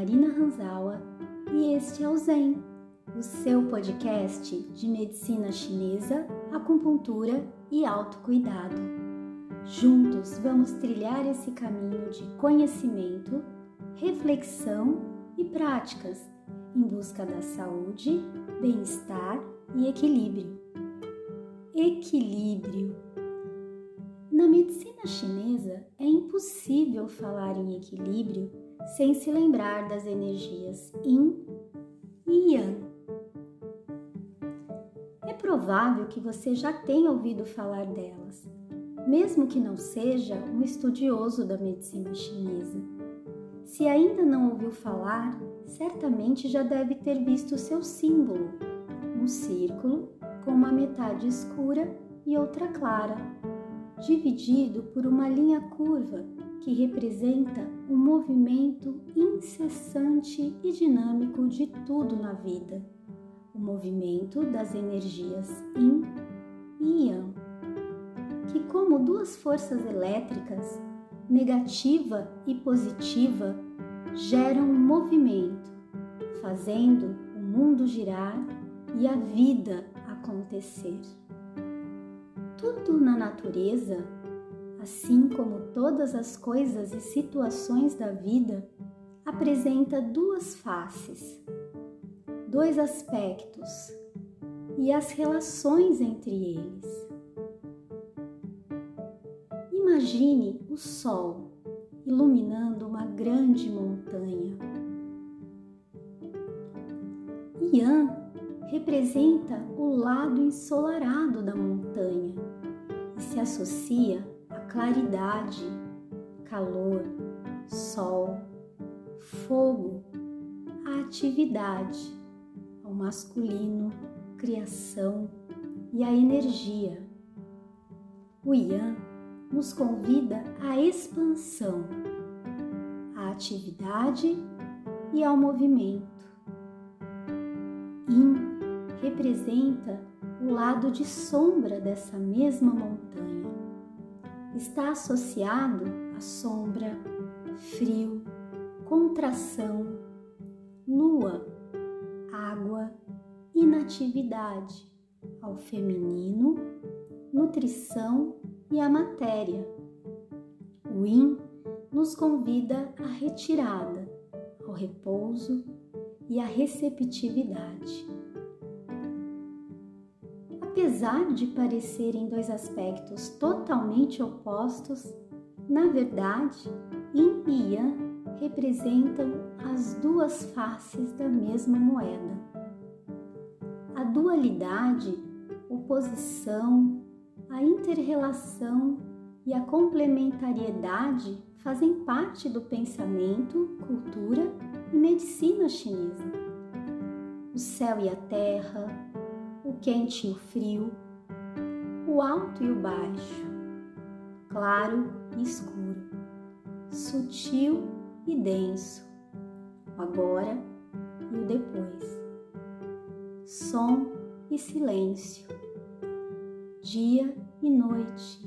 Marina Hanzawa e este é o Zen, o seu podcast de medicina chinesa, acupuntura e autocuidado. Juntos vamos trilhar esse caminho de conhecimento, reflexão e práticas em busca da saúde, bem-estar e equilíbrio. Equilíbrio. Na medicina chinesa é impossível falar em equilíbrio sem se lembrar das energias Yin e Yang. É provável que você já tenha ouvido falar delas, mesmo que não seja um estudioso da medicina chinesa. Se ainda não ouviu falar, certamente já deve ter visto seu símbolo, um círculo com uma metade escura e outra clara, dividido por uma linha curva que representa o movimento incessante e dinâmico de tudo na vida, o movimento das energias Yin e Yang, que, como duas forças elétricas, negativa e positiva, geram movimento, fazendo o mundo girar e a vida acontecer. Tudo na natureza assim como todas as coisas e situações da vida, apresenta duas faces, dois aspectos e as relações entre eles. Imagine o Sol iluminando uma grande montanha. Yan representa o lado ensolarado da montanha e se associa claridade, calor, sol, fogo, a atividade, ao masculino, criação e a energia. O Yan nos convida à expansão, à atividade e ao movimento. Yin representa o lado de sombra dessa mesma montanha está associado à sombra, frio, contração, lua, água, inatividade, ao feminino, nutrição e à matéria. O Yin nos convida à retirada, ao repouso e à receptividade. Apesar de parecerem dois aspectos totalmente opostos, na verdade, Yin e Yang representam as duas faces da mesma moeda. A dualidade, oposição, a interrelação e a complementariedade fazem parte do pensamento, cultura e medicina chinesa. O céu e a terra, o quente e o frio, o alto e o baixo, claro e escuro, sutil e denso, o agora e o depois, som e silêncio, dia e noite,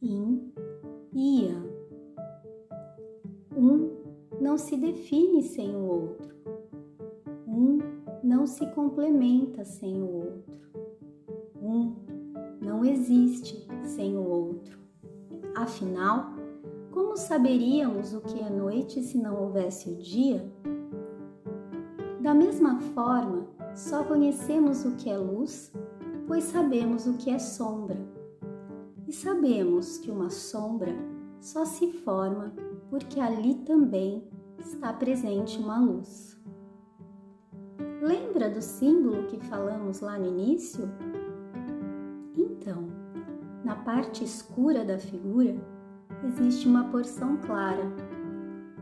yin e yang. Um não se define sem o outro. Não se complementa sem o outro. Um não existe sem o outro. Afinal, como saberíamos o que é noite se não houvesse o dia? Da mesma forma, só conhecemos o que é luz, pois sabemos o que é sombra. E sabemos que uma sombra só se forma porque ali também está presente uma luz. Lembra do símbolo que falamos lá no início? Então, na parte escura da figura existe uma porção clara,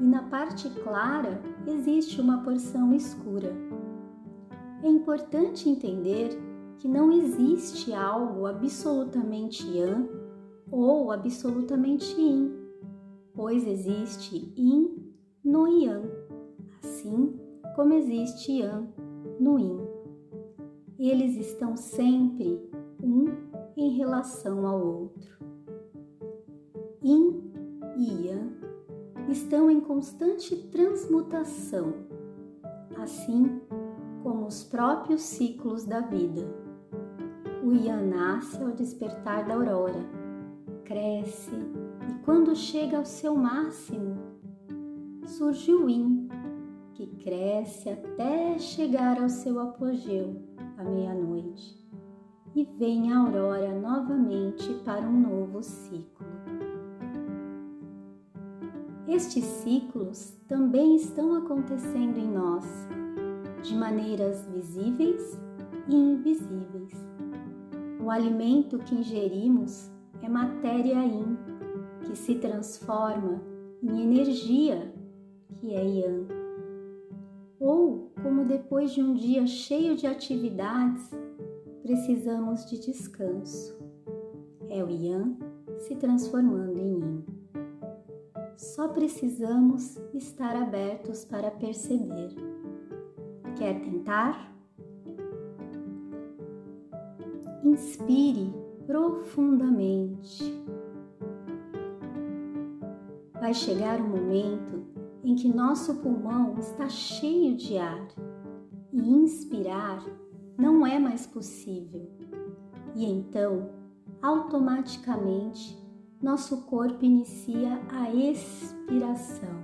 e na parte clara existe uma porção escura. É importante entender que não existe algo absolutamente Yang ou absolutamente Yin, pois existe Yin no Yang, assim como existe Yang no Yin. Eles estão sempre um em relação ao outro. Yin e Yang estão em constante transmutação, assim como os próprios ciclos da vida. O Ian nasce ao despertar da aurora, cresce e, quando chega ao seu máximo, surge o Yin, cresce até chegar ao seu apogeu à meia-noite e vem a aurora novamente para um novo ciclo. Estes ciclos também estão acontecendo em nós, de maneiras visíveis e invisíveis. O alimento que ingerimos é matéria yin, que se transforma em energia, que é yang. Ou como depois de um dia cheio de atividades, precisamos de descanso. É o Yang se transformando em Yin. Só precisamos estar abertos para perceber. Quer tentar? Inspire profundamente. Vai chegar o momento em que nosso pulmão está cheio de ar e inspirar não é mais possível. E então, automaticamente, nosso corpo inicia a expiração.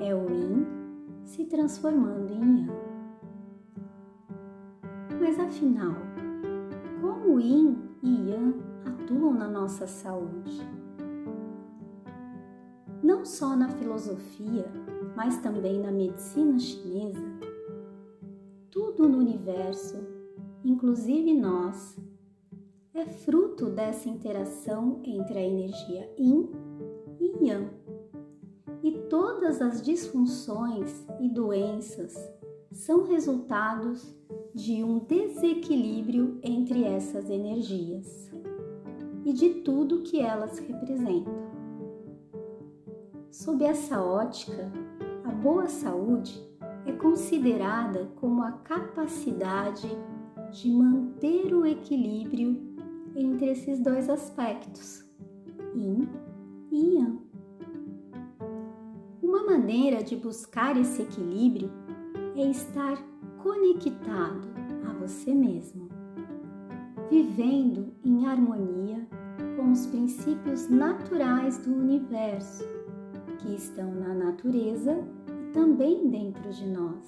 É o Yin se transformando em Yang. Mas afinal, como Yin e Yang atuam na nossa saúde? Não só na filosofia, mas também na medicina chinesa, tudo no universo, inclusive nós, é fruto dessa interação entre a energia Yin e Yang. E todas as disfunções e doenças são resultados de um desequilíbrio entre essas energias e de tudo que elas representam. Sob essa ótica, a boa saúde é considerada como a capacidade de manter o equilíbrio entre esses dois aspectos, Yin e Yang. Uma maneira de buscar esse equilíbrio é estar conectado a você mesmo, vivendo em harmonia com os princípios naturais do universo que estão na natureza também dentro de nós.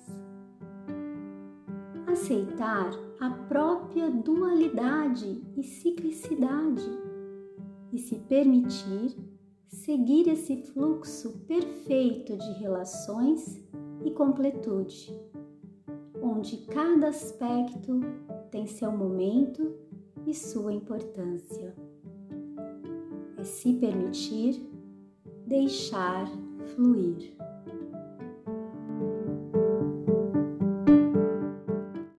Aceitar a própria dualidade e ciclicidade e se permitir seguir esse fluxo perfeito de relações e completude, onde cada aspecto tem seu momento e sua importância. É se permitir deixar fluir.